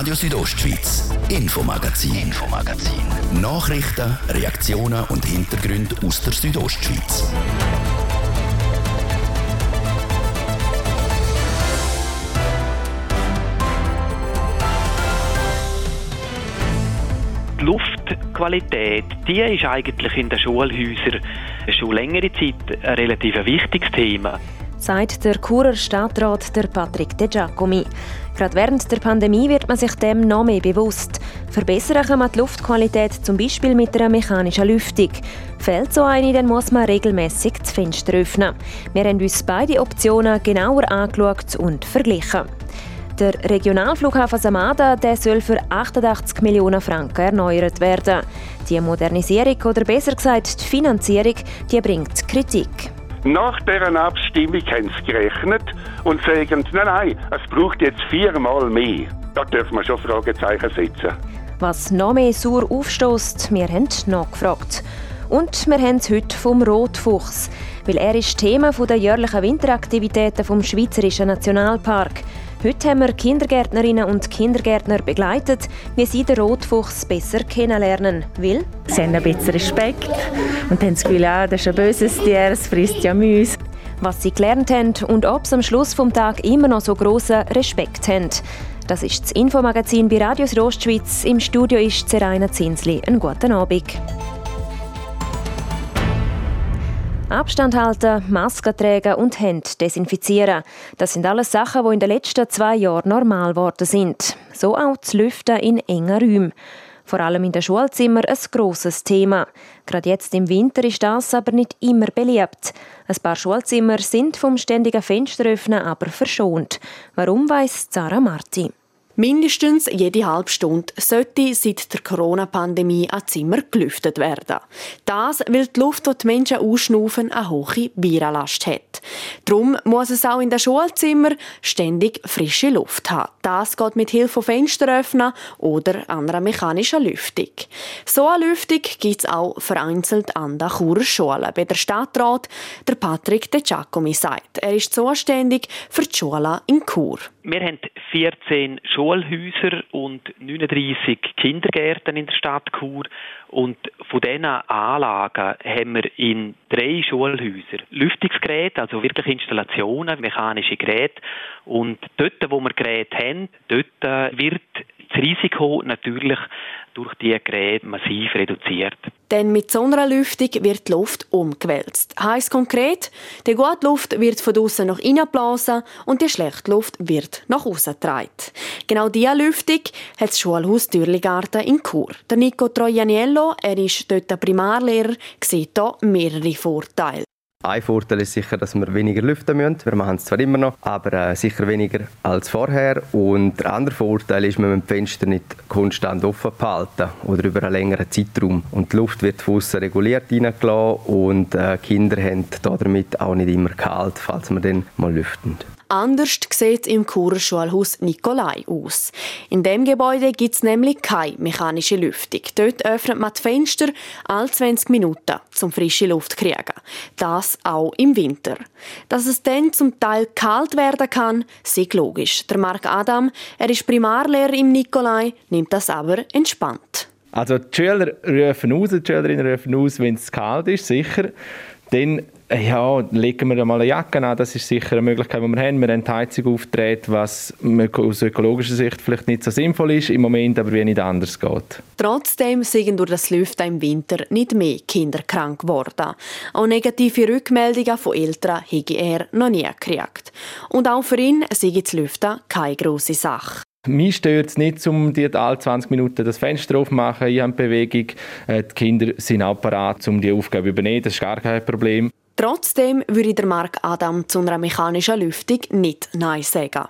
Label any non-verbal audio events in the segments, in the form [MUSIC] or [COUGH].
Radio Südostschweiz, Infomagazin, Infomagazin. Nachrichten, Reaktionen und Hintergründe aus der Südostschweiz. Die Luftqualität, die ist eigentlich in den Schulhäusern schon längere Zeit ein relativ wichtiges Thema sagt der Churer Stadtrat der Patrick De Giacomi. Gerade während der Pandemie wird man sich dem noch mehr bewusst. Verbessern kann man die Luftqualität zum Beispiel mit einer mechanischen Lüftung. Fehlt so eine, dann muss man regelmäßig das Fenster öffnen. Wir haben uns beide Optionen genauer angeschaut und verglichen. Der Regionalflughafen Samada der soll für 88 Millionen Franken erneuert werden. Die Modernisierung oder besser gesagt die Finanzierung die bringt Kritik. Nach deren Abstimmung haben sie gerechnet und sagen, nein, nein, es braucht jetzt viermal mehr. Da dürfen wir schon Fragezeichen setzen. Was noch mehr sauer aufstößt, wir haben nachgefragt. Und wir haben es heute vom Rotfuchs, weil er ist Thema der jährlichen Winteraktivitäten vom Schweizerischen Nationalpark. Heute haben wir Kindergärtnerinnen und Kindergärtner begleitet, wie sie den Rotfuchs besser kennenlernen. Will? Sie haben ein bisschen Respekt und haben das Gefühl, ja, das ist ein böses Tier, es frisst ja Mäuse. Was sie gelernt haben und ob sie am Schluss des Tages immer noch so grossen Respekt haben. Das ist das Infomagazin bei Radios Rostschweiz. Im Studio ist Seraina Zinsli. Einen guten Abend. Abstand halten, Masken tragen und Hände desinfizieren. Das sind alles Sachen, die in den letzten zwei Jahren normal geworden sind. So auch das Lüften in engen Räumen. Vor allem in den Schulzimmern ein grosses Thema. Gerade jetzt im Winter ist das aber nicht immer beliebt. Ein paar Schulzimmer sind vom ständigen Fensteröffnen aber verschont. Warum weiss Sarah Marti? Mindestens jede halbe Stunde sollte seit der Corona-Pandemie ein Zimmer gelüftet werden. Das, weil die Luft, die die Menschen ausschnaufen, eine hohe Virenlast hat. Darum muss es auch in den Schulzimmern ständig frische Luft haben. Das geht mit Hilfe von Fensteröffnen oder anderer mechanischer Lüftung. So eine Lüftung gibt es auch vereinzelt an der Churer Schule. Bei der Stadtrat, der Patrick De Giacomi sagt, er ist zuständig für die Schule in Chur. Wir haben 14 Schulhäuser und 39 Kindergärten in der Stadt Chur. Und von diesen Anlagen haben wir in drei Schulhäusern Lüftungsgeräte, also wirklich Installationen, mechanische Geräte. Und dort, wo wir Geräte haben, dort wird das Risiko natürlich durch diese Geräte massiv reduziert. Denn mit so einer Lüftung wird die Luft umgewälzt. Heißt konkret, die gute Luft wird von außen nach innen geblasen und die schlechte Luft wird nach außen getragen. Genau diese Lüftung hat das Schulhaus Dürligarten in Chur. Der Nico Trojaniello, er ist dort der Primarlehrer, sieht hier mehrere Vorteile. Ein Vorteil ist sicher, dass wir weniger lüften müssen. Wir machen es zwar immer noch, aber äh, sicher weniger als vorher. Und der andere Vorteil ist, wir müssen die Fenster nicht konstant offen behalten oder über einen längeren Zeitraum. Und die Luft wird von außen reguliert reingelassen und äh, Kinder haben damit auch nicht immer kalt, falls wir dann mal lüften. Anders sieht es im Churer Nikolai aus. In dem Gebäude gibt es nämlich keine mechanische Lüftung. Dort öffnet man die Fenster alle 20 Minuten, um frische Luft zu kriegen. Das auch im Winter. Dass es dann zum Teil kalt werden kann, ist logisch. Der Marc Adam, er ist Primarlehrer im Nikolai, nimmt das aber entspannt. Also die Schüler rufen aus, die Schülerinnen rufen aus, wenn es kalt ist, sicher. Dann ja, legen wir mal eine Jacke an, das ist sicher eine Möglichkeit, die wir haben. Wir haben die Heizung aufgedreht, was aus ökologischer Sicht vielleicht nicht so sinnvoll ist, im Moment aber wie nicht anders geht. Trotzdem sind durch das Lüften im Winter nicht mehr Kinder krank geworden. Auch negative Rückmeldungen von Eltern habe er noch nie gekriegt. Und auch für ihn sei das Lüften keine grosse Sache. Mich stört es nicht, um die alle 20 Minuten das Fenster aufzumachen. Ich habe Bewegung. Äh, die Kinder sind auch parat, um die Aufgabe zu übernehmen. Das ist gar kein Problem. Trotzdem würde der Mark Adam zu einer mechanischen Lüftung nicht Nein sagen.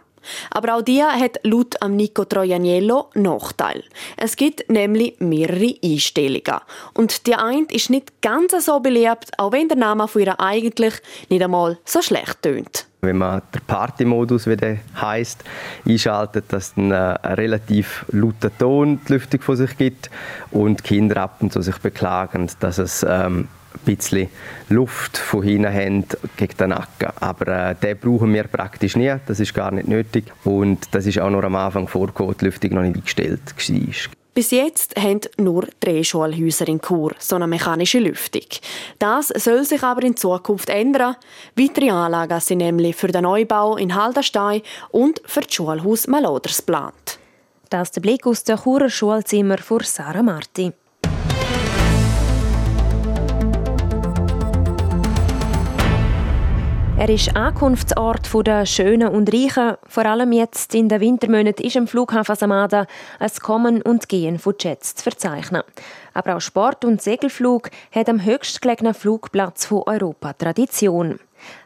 Aber auch die hat laut am Nico Trojaniello Nachteil. Es gibt nämlich mehrere Einstellungen. Und die eine ist nicht ganz so beliebt, auch wenn der Name von ihr eigentlich nicht einmal so schlecht tönt. Wenn man den Party-Modus, wie der heisst, einschaltet, dass dann äh, ein relativ lauter Ton die Lüftung von sich gibt und Kinder ab und zu sich beklagen, dass es ähm, ein bisschen Luft von hinten haben gegen den Nacken. Aber äh, den brauchen wir praktisch nie, das ist gar nicht nötig. Und das ist auch noch am Anfang vorgekommen, die Lüftung noch nicht eingestellt war. Bis jetzt haben nur drei Schulhäuser in Chur so eine mechanische Lüftung. Das soll sich aber in Zukunft ändern. Weitere Anlagen sind nämlich für den Neubau in Haldenstein und für das Schulhaus Maloders geplant. Das ist der Blick aus dem Churer Schulzimmer von Sarah Marti. Er ist Ankunftsort der Schönen und Reichen. Vor allem jetzt in den Wintermonaten ist im Flughafen Samada ein Kommen und Gehen von Jets zu verzeichnen. Aber auch Sport- und Segelflug hat am höchstgelegenen Flugplatz von Europa Tradition.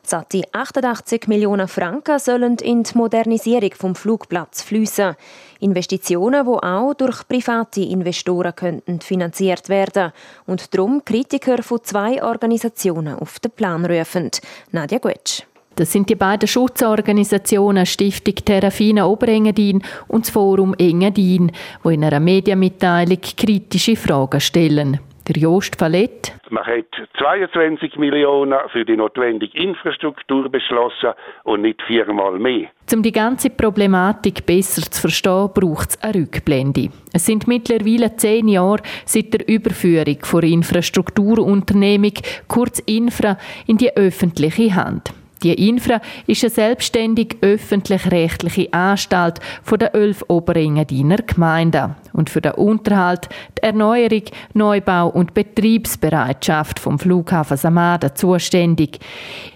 Satte 88 Millionen Franken sollen in die Modernisierung vom Flugplatz fließen. Investitionen, die auch durch private Investoren könnten finanziert werden und darum Kritiker von zwei Organisationen auf den Plan rufen. Nadja Guetsch. Das sind die beiden Schutzorganisationen Stiftung Terrafina Oberengadin und das Forum Engadin, wo in einer Medienmitteilung kritische Fragen stellen. Der Jost Fallett. Man hat 22 Millionen für die notwendige Infrastruktur beschlossen und nicht viermal mehr. Um die ganze Problematik besser zu verstehen, braucht es eine Rückblende. Es sind mittlerweile zehn Jahre seit der Überführung von Infrastrukturunternehmung, kurz Infra, in die öffentliche Hand. Die Infra ist eine selbstständige öffentlich-rechtliche Anstalt von der elf Oberengadiner Gemeinden und für den Unterhalt, die Erneuerung, Neubau und Betriebsbereitschaft vom Flughafen Samada zuständig.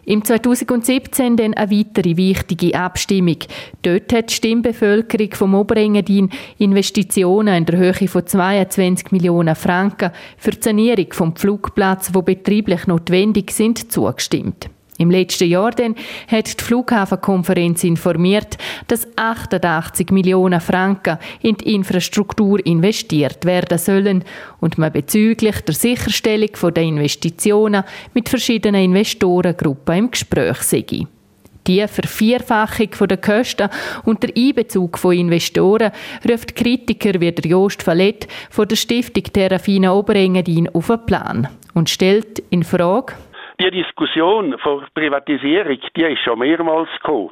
Im 2017 dann eine weitere wichtige Abstimmung. Dort hat die Stimmbevölkerung vom Oberengadin Investitionen in der Höhe von 22 Millionen Franken für die Sanierung vom Flugplatz, wo betrieblich notwendig sind, zugestimmt. Im letzten Jahr dann hat die Flughafenkonferenz informiert, dass 88 Millionen Franken in die Infrastruktur investiert werden sollen und man bezüglich der Sicherstellung der Investitionen mit verschiedenen Investorengruppen im Gespräch sei. Die Vervierfachung der Kosten und der Einbezug von Investoren ruft Kritiker wie der Jost Fallett von der Stiftung Terrafina Oberengadin auf den Plan und stellt in Frage, die Diskussion vor Privatisierung, die ist schon mehrmals gekommen.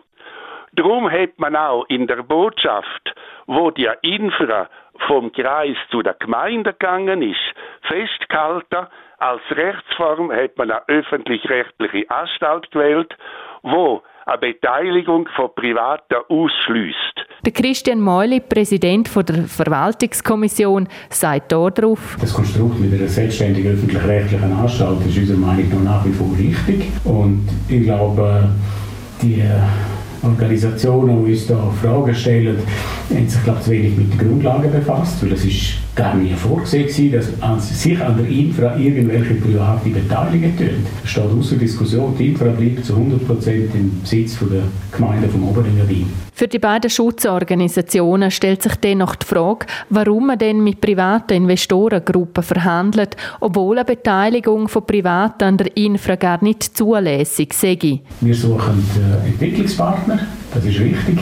Darum hat man auch in der Botschaft, wo die Infra vom Kreis zu der Gemeinde gegangen ist, festgehalten, als Rechtsform hat man eine öffentlich-rechtliche Anstalt gewählt, wo eine Beteiligung von Privaten ausschließt. Der Christian Meuli, Präsident der Verwaltungskommission, sagt darauf, Das Konstrukt mit einer selbstständigen öffentlich-rechtlichen Anstalt ist unserer Meinung nach nach wie vor richtig. Und ich glaube, die Organisationen, die uns da Fragen stellen, haben sich glaube ich, zu wenig mit den Grundlagen befasst, weil es ist gar nie vorgesehen dass an sich an der Infra irgendwelche private Beteiligungen tun. Es steht außer Diskussion, die Infra bleibt zu 100% im Besitz der Gemeinde vom Oberen. Für die beiden Schutzorganisationen stellt sich dennoch die Frage, warum man denn mit privaten Investorengruppen verhandelt, obwohl eine Beteiligung von Privaten an der Infra gar nicht zulässig sei. Wir suchen Entwicklungspartner, das ist wichtig.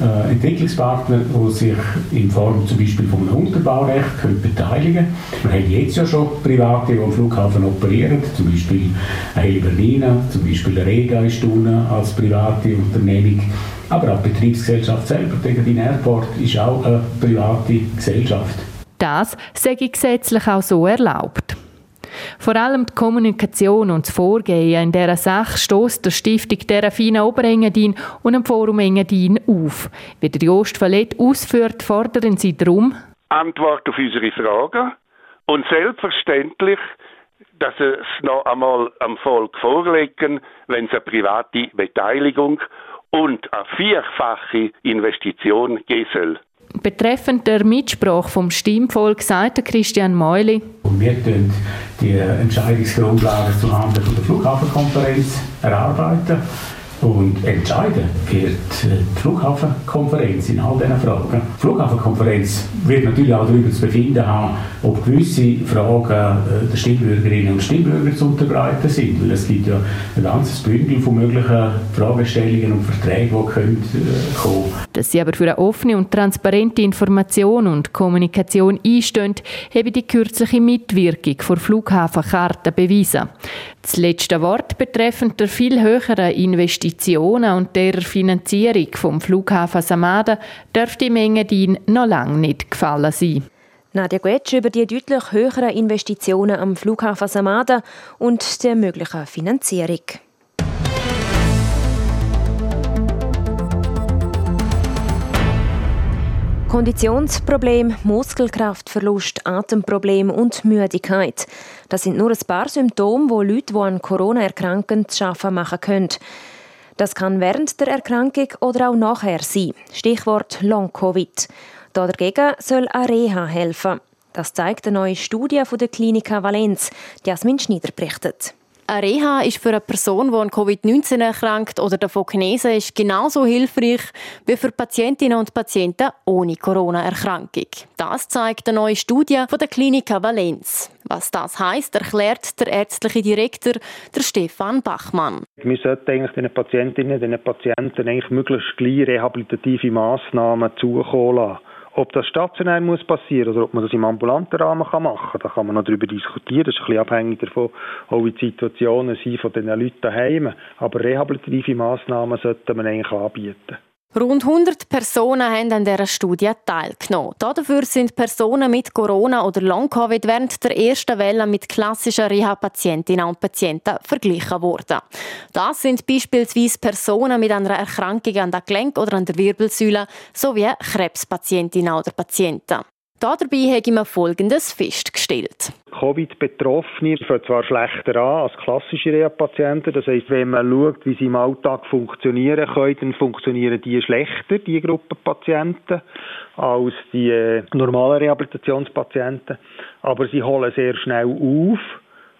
Äh, Entwicklungspartner, die sich in Form zum Beispiel von einem Unterbaurecht können beteiligen können. Wir haben jetzt ja schon Private, die am Flughafen operieren, zum Beispiel Heli Berliner, zum Beispiel Rega ist als private Unternehmung. Aber auch die Betriebsgesellschaft selber, die Airport, ist auch eine private Gesellschaft. Das sei gesetzlich auch so erlaubt. Vor allem die Kommunikation und das Vorgehen in dieser Sache stößt der Stiftung Terrafina Oberengadin und dem Forum Engadin auf. Wie der Jost Fallett ausführt, fordern sie darum Antwort auf unsere Fragen und selbstverständlich dass es noch einmal am Volk vorlegen, wenn es eine private Beteiligung und eine vierfache Investition geben soll. Betreffend der Mitsprache vom Stimmvolk sagte Christian Meuli. Wir erarbeiten die Entscheidungsgrundlagen zuhanden der Flughafenkonferenz erarbeiten. Und entscheiden wird die Flughafenkonferenz in all diesen Fragen. Die Flughafenkonferenz wird natürlich auch darüber zu befinden haben, ob gewisse Fragen äh, der Stimmbürgerinnen und Stimmbürger zu unterbreiten sind. Weil es gibt ja ein ganzes Bündel von möglichen Fragestellungen und Verträgen, die können, äh, kommen Dass sie aber für eine offene und transparente Information und Kommunikation einstehen, habe die kürzliche Mitwirkung vor Flughafenkarten bewiesen. Das letzte Wort betreffend der viel höheren Investitionen und der Finanzierung vom Flughafen Samada dürfte die Menge noch lange nicht gefallen sein. Nadja Guetsch über die deutlich höheren Investitionen am Flughafen Samada und der möglichen Finanzierung. Konditionsproblem, Muskelkraftverlust, Atemproblem und Müdigkeit. Das sind nur ein paar Symptome, wo Leute, die an Corona erkranken, zu schaffen machen können. Das kann während der Erkrankung oder auch nachher sein. Stichwort Long-Covid. Dagegen soll eine Reha helfen. Das zeigt eine neue Studie von der Klinika Valenz. Jasmin Schneider berichtet. Eine Reha ist für eine Person, die an Covid-19 erkrankt oder davon genesen ist, genauso hilfreich wie für Patientinnen und Patienten ohne Corona-Erkrankung. Das zeigt eine neue Studie von der Klinika Valenz. Was das heißt, erklärt der ärztliche Direktor, der Stefan Bachmann. Wir sollten eigentlich den Patientinnen und Patienten eigentlich möglichst gleich rehabilitative Massnahmen zukommen lassen. Ob das stationär muss passieren oder ob man das im ambulanten Rahmen kann machen kann, da kann man noch darüber diskutieren. Das ist ein bisschen abhängig davon, auch wie die Situationen sind von den Leuten daheim. Aber rehabilitative Massnahmen sollte man eigentlich anbieten. Rund 100 Personen haben an dieser Studie teilgenommen. Dafür sind Personen mit Corona oder Long-Covid während der ersten Welle mit klassischen Reha-Patientinnen und Patienten verglichen worden. Das sind beispielsweise Personen mit einer Erkrankung an der Gelenk oder an der Wirbelsäule sowie Krebspatientinnen oder Patienten. Dabei habe ich mir Folgendes festgestellt. Covid-Betroffene fangen zwar schlechter an als klassische Reha-Patienten. Das heisst, wenn man schaut, wie sie im Alltag funktionieren können, dann funktionieren die schlechter, die Gruppe Patienten, als die äh, normalen Rehabilitationspatienten. Aber sie holen sehr schnell auf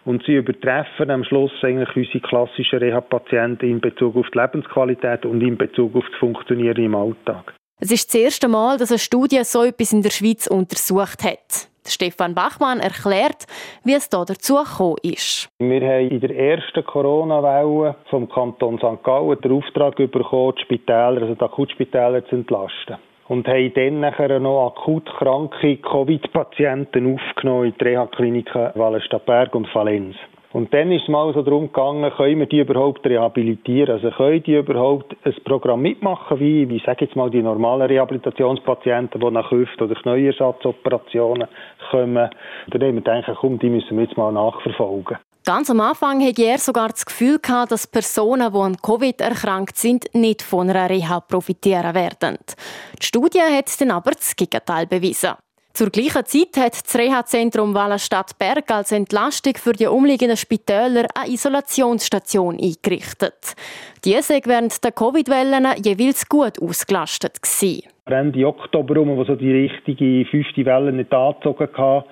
und sie übertreffen am Schluss eigentlich unsere klassischen Reha-Patienten in Bezug auf die Lebensqualität und in Bezug auf das Funktionieren im Alltag. Es ist das erste Mal, dass eine Studie so etwas in der Schweiz untersucht hat. Stefan Bachmann erklärt, wie es da dazu gekommen ist. Wir haben in der ersten Corona-Welle vom Kanton St. Gallen den Auftrag bekommen, die Spitäler, also die Akutspitäler zu entlasten. Und haben dann nachher noch akut kranke Covid-Patienten aufgenommen in die Reha-Kliniken Wallenstadtberg und Valenz. Und dann ist es mal so darum gegangen, können wir die überhaupt rehabilitieren? Also können die überhaupt ein Programm mitmachen, wie, wie sage jetzt mal, die normalen Rehabilitationspatienten, die nach Hüft- oder Knöchersatzoperationen kommen. Da haben wir gedacht, komm, die müssen wir jetzt mal nachverfolgen. Ganz am Anfang hatte er sogar das Gefühl, dass Personen, die an Covid erkrankt sind, nicht von einer Reha profitieren werden. Die Studie hat dann aber das Gegenteil bewiesen. Zur gleichen Zeit hat das Reha-Zentrum Wallenstadt-Berg als Entlastung für die umliegenden Spitäler eine Isolationsstation eingerichtet. Diese während der Covid-Wellen jeweils gut ausgelastet. Gewesen. Ende Oktober, wo so die richtige fünfte Welle nicht angezogen hatte,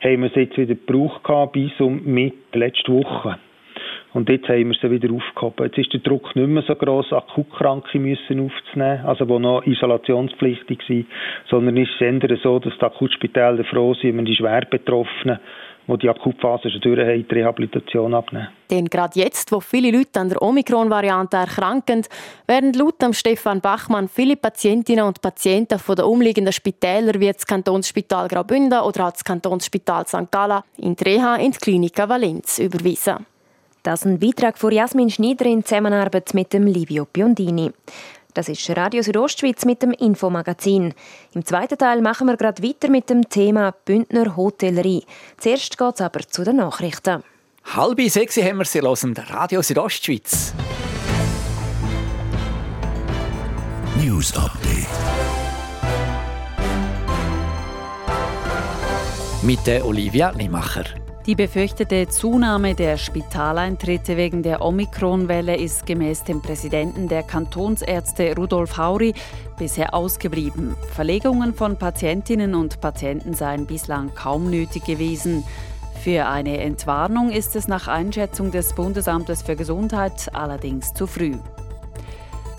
haben wir es jetzt wieder gebraucht bis um mit letzte Woche. Und jetzt haben wir sie wieder aufgehoben. Jetzt ist der Druck nicht mehr so gross, Akutkranke müssen aufzunehmen, also die noch isolationspflichtig sind, sondern es ist eher so, dass die Akutspitäler froh sind, wenn die schwer Betroffenen die die Akutphase schon durch haben, die Rehabilitation abnehmen. Denn gerade jetzt, wo viele Leute an der Omikron-Variante erkranken, werden laut Stefan Bachmann viele Patientinnen und Patienten von den umliegenden Spitälern wie das Kantonsspital Graubünden oder auch das Kantonsspital St. Gallen in die Reha in die Klinik Valenz überwiesen. Das ist ein Beitrag von Jasmin Schneider in Zusammenarbeit mit dem Livio Biondini. Das ist Radio Südostschweiz mit dem Infomagazin. Im zweiten Teil machen wir gerade weiter mit dem Thema Bündner Hotellerie. Zuerst geht es aber zu den Nachrichten. Halbe sechs haben wir sie hören, Radio Südostschweiz. News Update. Mit der Olivia Limacher. Die befürchtete Zunahme der Spitaleintritte wegen der Omikron-Welle ist gemäß dem Präsidenten der Kantonsärzte Rudolf Hauri bisher ausgeblieben. Verlegungen von Patientinnen und Patienten seien bislang kaum nötig gewesen. Für eine Entwarnung ist es nach Einschätzung des Bundesamtes für Gesundheit allerdings zu früh.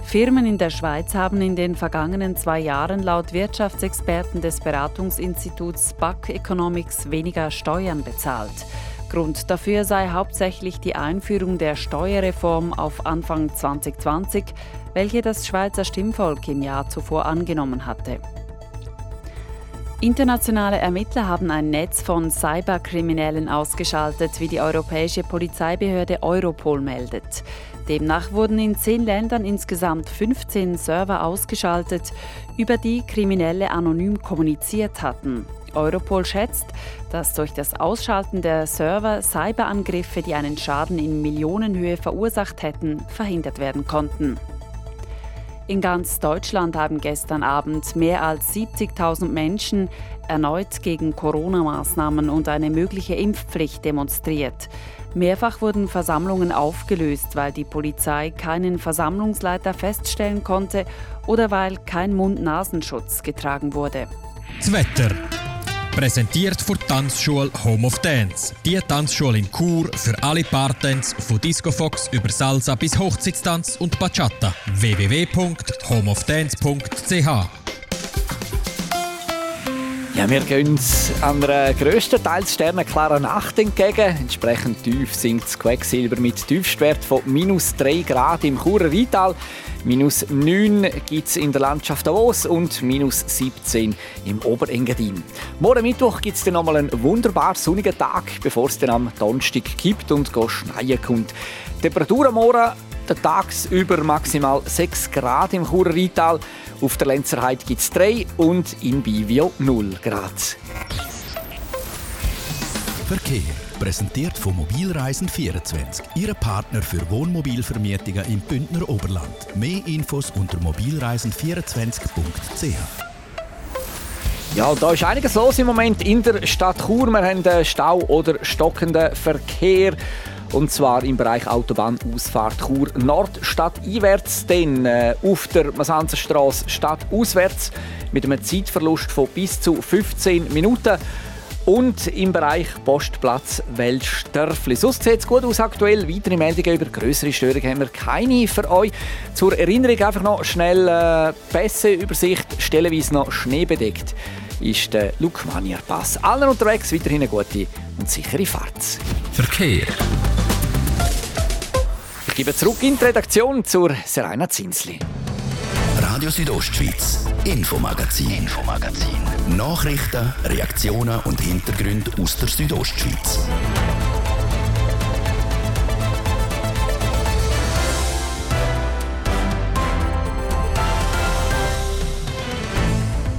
Firmen in der Schweiz haben in den vergangenen zwei Jahren laut Wirtschaftsexperten des Beratungsinstituts BAC Economics weniger Steuern bezahlt. Grund dafür sei hauptsächlich die Einführung der Steuerreform auf Anfang 2020, welche das Schweizer Stimmvolk im Jahr zuvor angenommen hatte. Internationale Ermittler haben ein Netz von Cyberkriminellen ausgeschaltet, wie die europäische Polizeibehörde Europol meldet. Demnach wurden in zehn Ländern insgesamt 15 Server ausgeschaltet, über die Kriminelle anonym kommuniziert hatten. Europol schätzt, dass durch das Ausschalten der Server Cyberangriffe, die einen Schaden in Millionenhöhe verursacht hätten, verhindert werden konnten. In ganz Deutschland haben gestern Abend mehr als 70.000 Menschen erneut gegen Corona-Maßnahmen und eine mögliche Impfpflicht demonstriert. Mehrfach wurden Versammlungen aufgelöst, weil die Polizei keinen Versammlungsleiter feststellen konnte oder weil kein Mund-Nasenschutz getragen wurde. Das Wetter. Präsentiert von Tanzschule Home of Dance. Die Tanzschule in Chur für alle Partens von Disco Fox über Salsa bis Hochzeitstanz und Bachata. www.homeofdance.ch ja, wir gehen einer grösstenteils sternenklaren Nacht entgegen. Entsprechend tief sinkt das Quecksilber mit Tiefstwert von minus 3 Grad im Churer Rheintal. Minus 9 gibt es in der Landschaft Davos und minus 17 im Oberengadin. Morgen Mittwoch gibt es dann nochmal einen wunderbar sonnigen Tag, bevor es dann am Donnerstag kippt und schneien kommt. Temperatur am Morgen tagsüber maximal 6 Grad im Churer Rheintal. Auf der Lenzerheide gibt es 3 und in Bivio 0 Grad. Verkehr Präsentiert von Mobilreisen24, Ihre Partner für Wohnmobilvermietungen im Bündner Oberland. Mehr Infos unter mobilreisen24.ch. Ja, da ist einiges los im Moment in der Stadt Chur. Wir haben Stau oder stockenden Verkehr. Und zwar im Bereich Autobahnausfahrt Chur Nord stadteinwärts, dann äh, auf der Masanzerstraße stadtauswärts mit einem Zeitverlust von bis zu 15 Minuten. Und im Bereich Postplatz Weltstörfli. Sonst sieht es gut aus aktuell. Weitere Meldungen über größere Störungen haben wir keine für euch. Zur Erinnerung einfach noch schnell äh, Pässe-Übersicht, stellenweise noch schneebedeckt ist der Lukmanier Pass. Allen unterwegs weiterhin eine gute und sichere Fahrt. Verkehr. Ich gebe zurück in die Redaktion zur Serena Zinsli. Radio Südostschweiz, Infomagazin, Infomagazin. Nachrichten, Reaktionen und Hintergründe aus der Südostschweiz.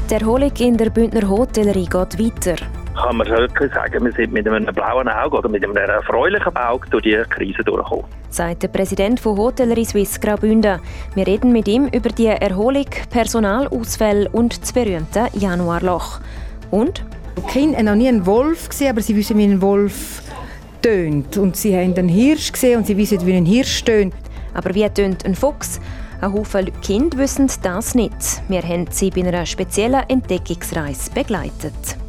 Die Erholung in der Bündner Hotellerie geht weiter kann man wirklich sagen, wir sind mit einem blauen Auge oder mit einem erfreulichen Auge durch die Krise durchgekommen. Sagt der Präsident von Hotellerie Suisse Graubünden. Wir reden mit ihm über die Erholung, Personalausfälle und das berühmte Januarloch. Und? Die Kinder haben noch nie einen Wolf gesehen, aber sie wissen, wie ein Wolf tönt. Und sie haben einen Hirsch gesehen und sie wissen, wie ein Hirsch tönt. Aber wie tönt ein Fuchs? Ein Haufen Kinder wissen das nicht. Wir haben sie bei einer speziellen Entdeckungsreise begleitet.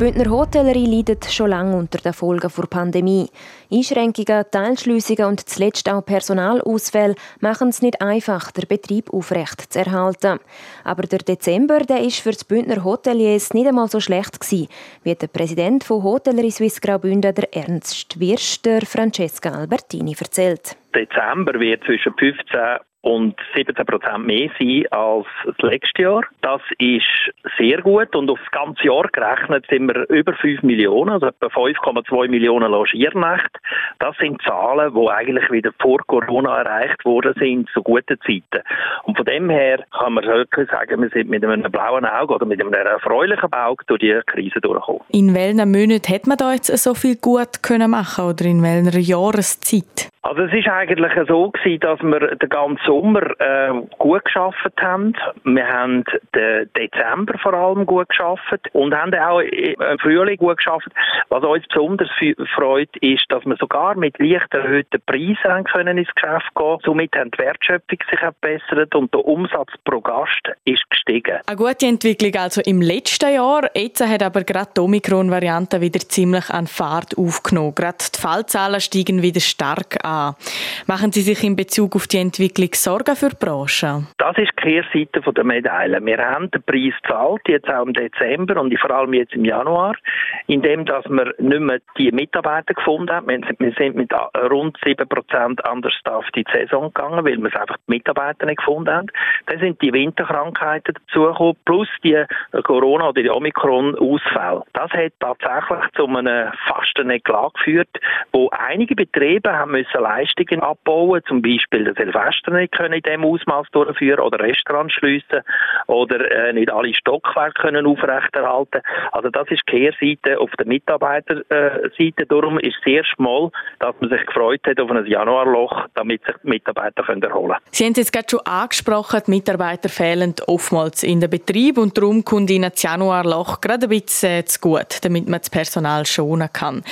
Bündner Hotellerie leidet schon lange unter den Folgen der Pandemie. Einschränkungen, Teilschliessungen und zuletzt auch Personalausfälle machen es nicht einfach, den Betrieb aufrecht zu erhalten. Aber der Dezember der ist für die Bündner Hoteliers nicht einmal so schlecht gewesen, wie der Präsident von Hotellerie Suisse Graubünden, der Ernst Wirsch, der Francesca Albertini, erzählt. Dezember wird zwischen 15 und 17 Prozent mehr sein als das letzte Jahr. Das ist sehr gut und auf das ganze Jahr gerechnet sind wir über 5 Millionen, also etwa 5,2 Millionen Logiernächte. Das sind Zahlen, die eigentlich wieder vor Corona erreicht worden sind, zu guten Zeiten. Und von dem her kann man wirklich sagen, wir sind mit einem blauen Auge oder mit einem erfreulichen Auge durch die Krise durchgekommen. In welchen Monaten hat man da jetzt so viel gut können machen oder in welcher Jahreszeit? Also es ist eigentlich so gewesen, dass wir den ganzen Sommer äh, gut geschafft haben. Wir haben den Dezember vor allem gut geschafft und haben auch im Frühling gut geschafft. Was uns besonders freut, ist, dass wir sogar mit leicht erhöhten Preisen können ins Geschäft gehen. Somit hat die Wertschöpfung sich verbessert und der Umsatz pro Gast ist gestiegen. Eine gute Entwicklung also im letzten Jahr. Jetzt hat aber gerade die Omikron-Variante wieder ziemlich an Fahrt aufgenommen. Gerade die Fallzahlen steigen wieder stark an an. Machen Sie sich in Bezug auf die Entwicklung Sorgen für die Branche? Das ist die Kehrseite der Medaille. Wir haben den Preis gezahlt, jetzt auch im Dezember und vor allem jetzt im Januar, indem dass wir nicht mehr die Mitarbeiter gefunden haben. Wir sind mit rund 7% anders auf die Saison gegangen, weil wir einfach die Mitarbeiter nicht gefunden haben. Dann sind die Winterkrankheiten dazugekommen, plus die Corona- oder die Omikron-Ausfälle. Das hat tatsächlich zu einem Fasteneklat geführt, wo einige Betriebe haben müssen Leistungen abbauen, zum Beispiel das Silvester nicht können in dem Ausmaß durchführen oder Restaurants schliessen oder äh, nicht alle Stockwerke können aufrechterhalten. Also das ist die Kehrseite auf der Mitarbeiterseite. Darum ist es sehr schmal, dass man sich gefreut hat auf ein Januarloch, damit sich die Mitarbeiter können erholen können. Sie haben es jetzt gerade schon angesprochen, die Mitarbeiter fehlen oftmals in den Betrieb und darum kommt Ihnen das Januarloch gerade ein bisschen zu gut, damit man das Personal schonen kann.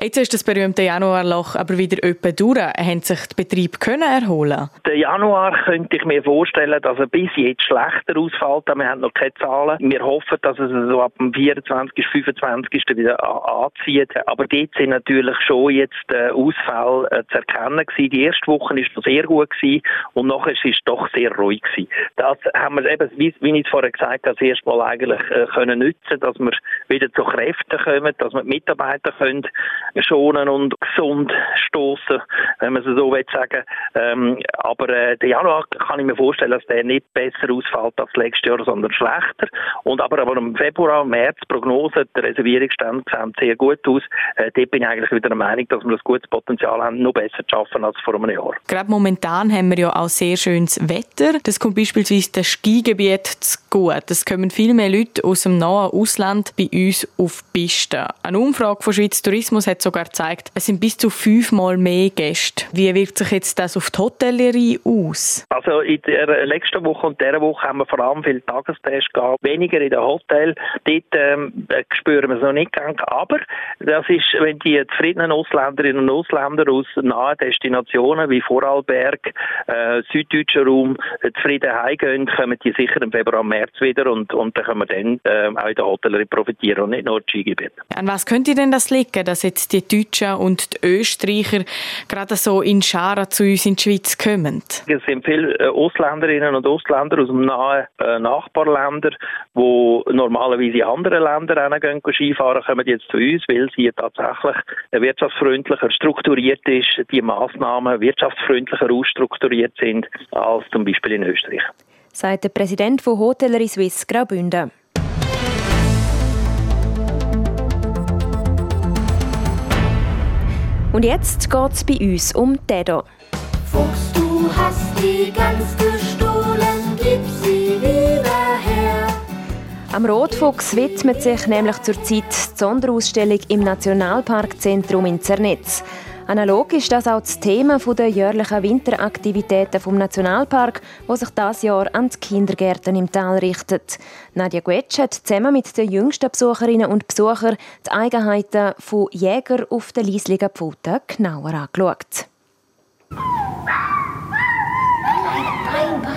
Jetzt ist das berühmte Januarloch aber wieder öppe durch. Haben sich die Betriebe können erholen? Der Januar könnte ich mir vorstellen, dass er bis jetzt schlechter ausfällt. Wir haben noch keine Zahlen. Wir hoffen, dass es so ab dem 24. 25. wieder anzieht. Aber dort sind natürlich schon jetzt äh, Ausfälle äh, zu erkennen. Die erste Woche war noch sehr gut und nachher ist es doch sehr ruhig. Das haben wir eben, wie, ich vorher gesagt habe, das erste Mal eigentlich äh, können nutzen, dass wir wieder zu Kräften kommen, dass wir die Mitarbeiter können schonen und gesund stoßen, wenn man es so will sagen. Ähm, aber äh, der Januar kann ich mir vorstellen, dass der nicht besser ausfällt als letztes Jahr, sondern schlechter. Und aber, aber im Februar, März, Prognose, der Reservierungsstand sehen sehr gut aus. Äh, dort bin ich eigentlich wieder der Meinung, dass wir ein gutes Potenzial haben, noch besser zu schaffen als vor einem Jahr. Gerade momentan haben wir ja auch sehr schönes Wetter. Das kommt beispielsweise das Skigebiet zu gut. Es kommen viel mehr Leute aus dem nahen Ausland bei uns auf die Piste. Eine Umfrage von Schweiz Tourismus hat sogar gezeigt, es sind bis zu fünfmal mehr Gäste. Wie wirkt sich jetzt das auf die Hotellerie aus? Also in der letzten Woche und dieser Woche haben wir vor allem viele Tagestests gehabt, weniger in den Hotels. Dort ähm, spüren wir es noch nicht ganz. Aber das ist, wenn die zufriedenen Ausländerinnen und Ausländer aus nahen Destinationen wie Vorarlberg, äh, süddeutscher Raum zufrieden heimgehen, kommen die sicher im Februar, März wieder und, und dann können wir dann äh, auch in der Hotellerie profitieren und nicht nur die Skigebiete. An was könnte denn das liegen, dass jetzt die Deutschen und die Österreicher gerade so in Scharen zu uns in die Schweiz kommen? Es sind viele äh, Ausländerinnen und Ausländer aus dem nahen äh, Nachbarländer, die normalerweise in andere Länder gehen Skifahren, kommen jetzt zu uns, weil sie tatsächlich wirtschaftsfreundlicher strukturiert ist, die Massnahmen wirtschaftsfreundlicher ausstrukturiert sind als zum Beispiel in Österreich. Sagt der Präsident von Hotellerie Suisse Graubünden. Und jetzt geht es bei uns um Dedo. Fuchs, du hast die Gans gestohlen, gib sie wieder her. Am Rotfuchs widmet sich nämlich zurzeit die Sonderausstellung im Nationalparkzentrum in Zernetz. Analog ist das auch das Thema der jährlichen Winteraktivitäten vom Nationalpark, wo sich das Jahr an die Kindergärten im Tal richtet. Nadja Guetsch hat zusammen mit den jüngsten Besucherinnen und Besuchern die Eigenheiten von Jäger auf den Liesliger Pfoten genauer angeschaut.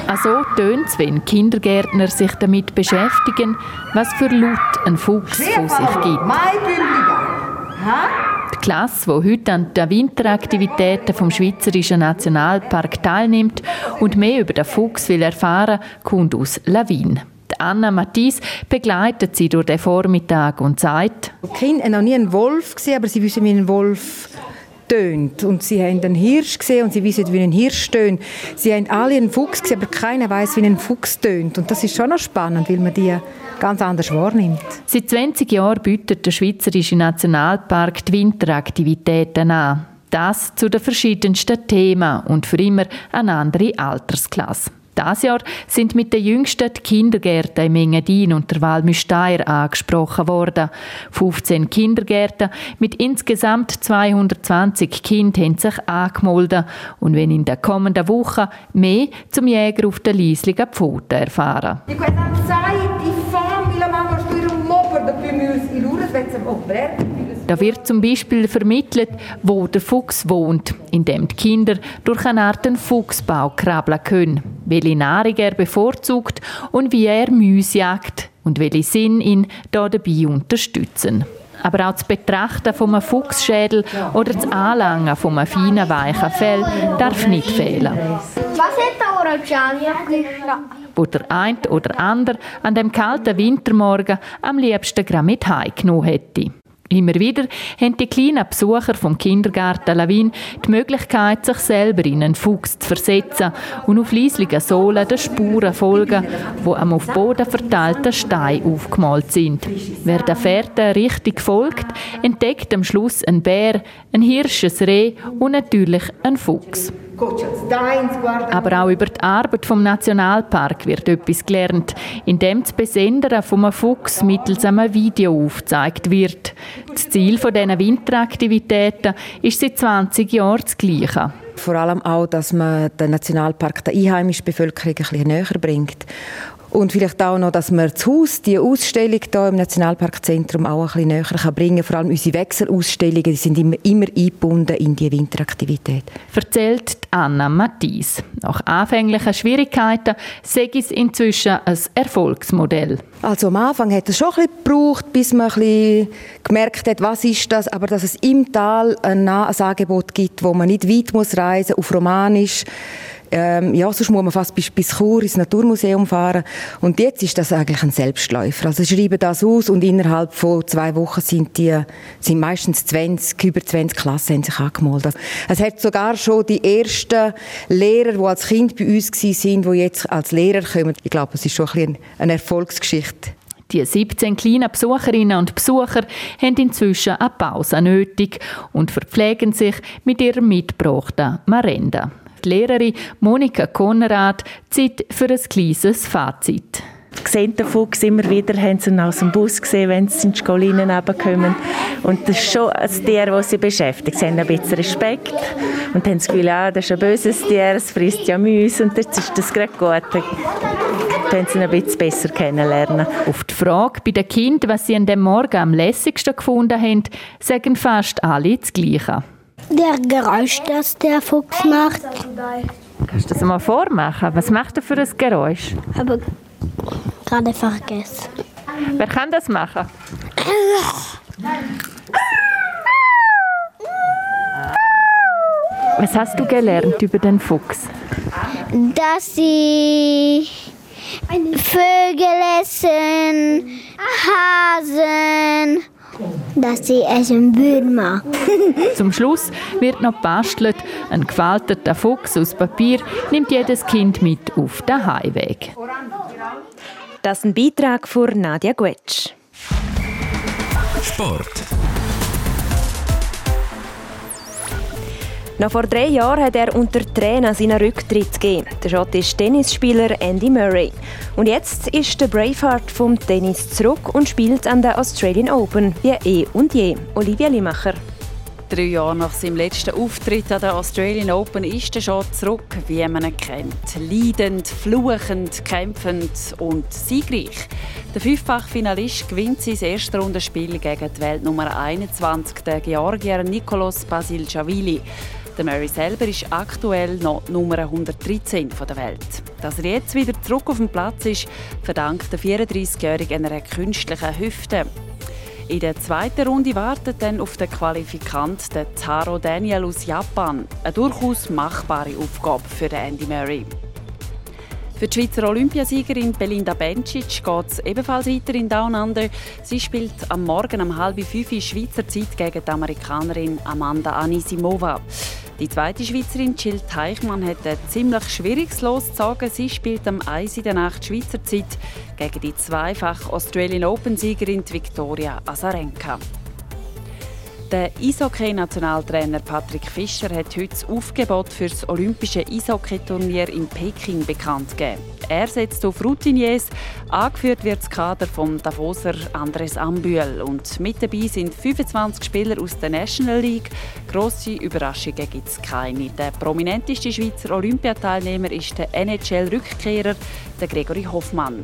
Also tönt es, wenn Kindergärtner sich damit beschäftigen, was für Laut ein Fuchs von sich gibt. Die Klasse, die heute an den Winteraktivitäten vom Schweizerischen Nationalpark teilnimmt und mehr über den Fuchs will erfahren, kommt aus Lawin. Anna Mattis begleitet sie durch den Vormittag und sagt: Die Kinder haben noch nie einen Wolf gesehen, aber sie wissen, wie ein Wolf tönt. Und sie haben einen Hirsch gesehen und sie wissen, wie ein Hirsch tönt. Sie haben alle einen Fuchs gesehen, aber keiner weiß, wie ein Fuchs tönt. Und das ist schon noch spannend, weil man die ganz anders wahrnimmt. Seit 20 Jahren bietet der Schweizerische Nationalpark die Winteraktivitäten an. Das zu den verschiedensten Themen und für immer eine andere Altersklasse. Das Jahr sind mit den jüngsten die Kindergärten im Engadin und der Walmüsteier angesprochen worden. 15 Kindergärten mit insgesamt 220 Kindern haben sich angemeldet und wenn in der kommenden Woche mehr zum Jäger auf der Liesligen Pfoten erfahren. Da wird zum Beispiel vermittelt, wo der Fuchs wohnt, indem die Kinder durch eine Art Fuchsbau krabbeln können, welche Nahrung er bevorzugt und wie er Müsse jagt und welche Sinn ihn da dabei unterstützen. Aber auch das Betrachten von einem Fuchsschädel oder das Anlangen von einem feinen, weichen Fell darf nicht fehlen. Was hat der Orangiani Wo der eine oder andere an dem kalten Wintermorgen am liebsten gerade mit heimgenommen hätte. Immer wieder haben die kleinen Besucher vom Kindergarten Lawin die Möglichkeit, sich selber in einen Fuchs zu versetzen und auf leislichen Sohlen den Spuren folgen, wo am auf Boden verteilten Stein aufgemalt sind. Wer der Fährte richtig folgt, entdeckt am Schluss einen Bär, ein Hirsch, ein Reh und natürlich einen Fuchs. Aber auch über die Arbeit vom Nationalpark wird etwas gelernt, indem das Besendern von einem Fuchs mittels einem Video aufgezeigt wird. Das Ziel dieser Winteraktivitäten ist seit 20 Jahren das gleiche. Vor allem auch, dass man den Nationalpark der einheimischen Bevölkerung ein bisschen näher bringt. Und vielleicht auch noch, dass man das Haus, die Ausstellung hier im Nationalparkzentrum auch ein bisschen näher kann bringen. Vor allem unsere Wechselausstellungen die sind immer, immer eingebunden in die Winteraktivität. Erzählt Anna Mattis. Nach anfänglichen Schwierigkeiten sei es inzwischen ein Erfolgsmodell. Also am Anfang hat es schon ein bisschen gebraucht, bis man ein bisschen gemerkt hat, was ist das, aber dass es im Tal ein, ein Angebot gibt, wo man nicht weit muss reisen muss, auf Romanisch, ähm, ja, sonst muss man fast bis, bis Chur ins Naturmuseum fahren. Und jetzt ist das eigentlich ein Selbstläufer. Also sie schreiben das aus und innerhalb von zwei Wochen sind die, sind meistens 20, über 20 Klassen haben sich angemeldet. Es hat sogar schon die ersten Lehrer, die als Kind bei uns waren, die jetzt als Lehrer kommen. Ich glaube, es ist schon ein eine Erfolgsgeschichte. Die 17 kleinen Besucherinnen und Besucher haben inzwischen eine Pause nötig und verpflegen sich mit ihrem mitgebrachten Marenda die Lehrerin Monika Konrad Zeit für ein kleines Fazit. sehen den Fuchs immer wieder, haben sie ihn aus dem Bus gesehen, wenn sie in die Skolinen kommen. Und das ist schon ein Tier, das sie beschäftigt. Sie haben ein bisschen Respekt und haben das Gefühl, ja, das ist ein böses Tier, es frisst ja Mäuse und jetzt ist das gerade gut. Dann sie ihn ein bisschen besser kennenlernen. Auf die Frage bei den Kindern, was sie an dem Morgen am lässigsten gefunden haben, sagen fast alle das Gleiche. Der Geräusch, das der Fuchs macht. Kannst du das mal vormachen? Was macht er für ein Geräusch? Aber gerade vergessen. Wer kann das machen? Was hast du gelernt über den Fuchs? Dass sie Vögel essen, Hasen, dass sie essen Würmer. [LAUGHS] Zum Schluss wird noch bastelt. Ein gefalteter Fuchs aus Papier nimmt jedes Kind mit auf den Heimweg. Das ist ein Beitrag von Nadia Guetsch. Sport. Noch vor drei Jahren hat er unter Tränen seinen Rücktritt gegeben. Der schottische Tennisspieler Andy Murray. Und jetzt ist der Braveheart vom Tennis zurück und spielt an der Australian Open wie eh und je. Olivia Limacher. Drei Jahre nach seinem letzten Auftritt an der Australian Open ist er schon zurück, wie man ihn kennt. Leidend, fluchend, kämpfend und siegreich. Der Fünffach-Finalist gewinnt sein erstes Rundenspiel gegen die Weltnummer 21, der Georgier Nikolaus Basilashvili. Der Murray selber ist aktuell noch Nummer 113 der Welt. Dass er jetzt wieder zurück auf dem Platz ist, verdankt der 34-Jährige einer künstlichen Hüfte. In der zweiten Runde wartet dann auf den Qualifikant der Taro Daniel aus Japan. Eine durchaus machbare Aufgabe für Andy Murray. Für die Schweizer Olympiasiegerin Belinda Bencic geht es ebenfalls weiter in Down Under. Sie spielt am Morgen um halb fünf Schweizer Zeit gegen die Amerikanerin Amanda Anisimova. Die zweite Schweizerin Jill Teichmann hat ein ziemlich schwieriges Los zu sagen. Sie spielt am 1 in der Nacht Schweizer Zeit gegen die zweifach Australian Open-Siegerin Viktoria Azarenka. Der Eishockey-Nationaltrainer Patrick Fischer hat heute das Aufgebot für das Olympische Eishockeyturnier in Peking bekannt gegeben. Er setzt auf Routiniers, angeführt wird das Kader vom Davoser Andres Ambühl und mit dabei sind 25 Spieler aus der National League. Grosse Überraschungen gibt es keine. Der prominenteste Schweizer Olympiateilnehmer ist der NHL-Rückkehrer, Gregory Hoffmann.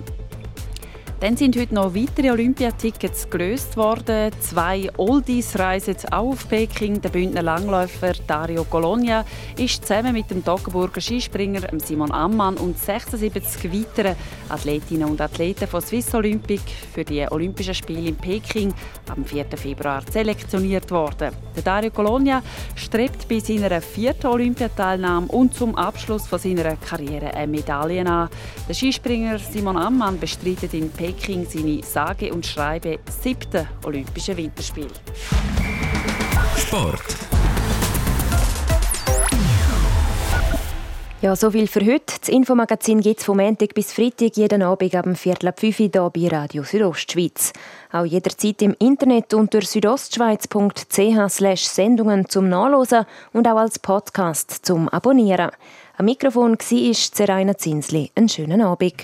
Dann sind heute noch weitere Olympiatickets gelöst worden. Zwei Oldies reisen auch auf Peking. Der Bündner Langläufer Dario Colonia ist zusammen mit dem Toggenburger Skispringer Simon Ammann und 76 weiteren Athletinnen und Athleten von Swiss Olympic für die Olympischen Spiele in Peking am 4. Februar selektioniert worden. Der Dario Colonia strebt bei seiner vierten Olympiateilnahme und zum Abschluss von seiner Karriere eine Medaille an. Der Skispringer Simon Ammann bestreitet in Peking Peking seine sage und schreibe siebten Olympischen Winterspiele. Sport. Ja, so viel für heute. Das Infomagazin gibt es vom Montag bis Freitag jeden Abend ab Viertel ab 5 Uhr hier bei Radio Südostschweiz. Auch jederzeit im Internet unter südostschweiz.ch Sendungen zum Nachlesen und auch als Podcast zum Abonnieren. Am Mikrofon war Zeraina Zinsli. Einen schönen Abend.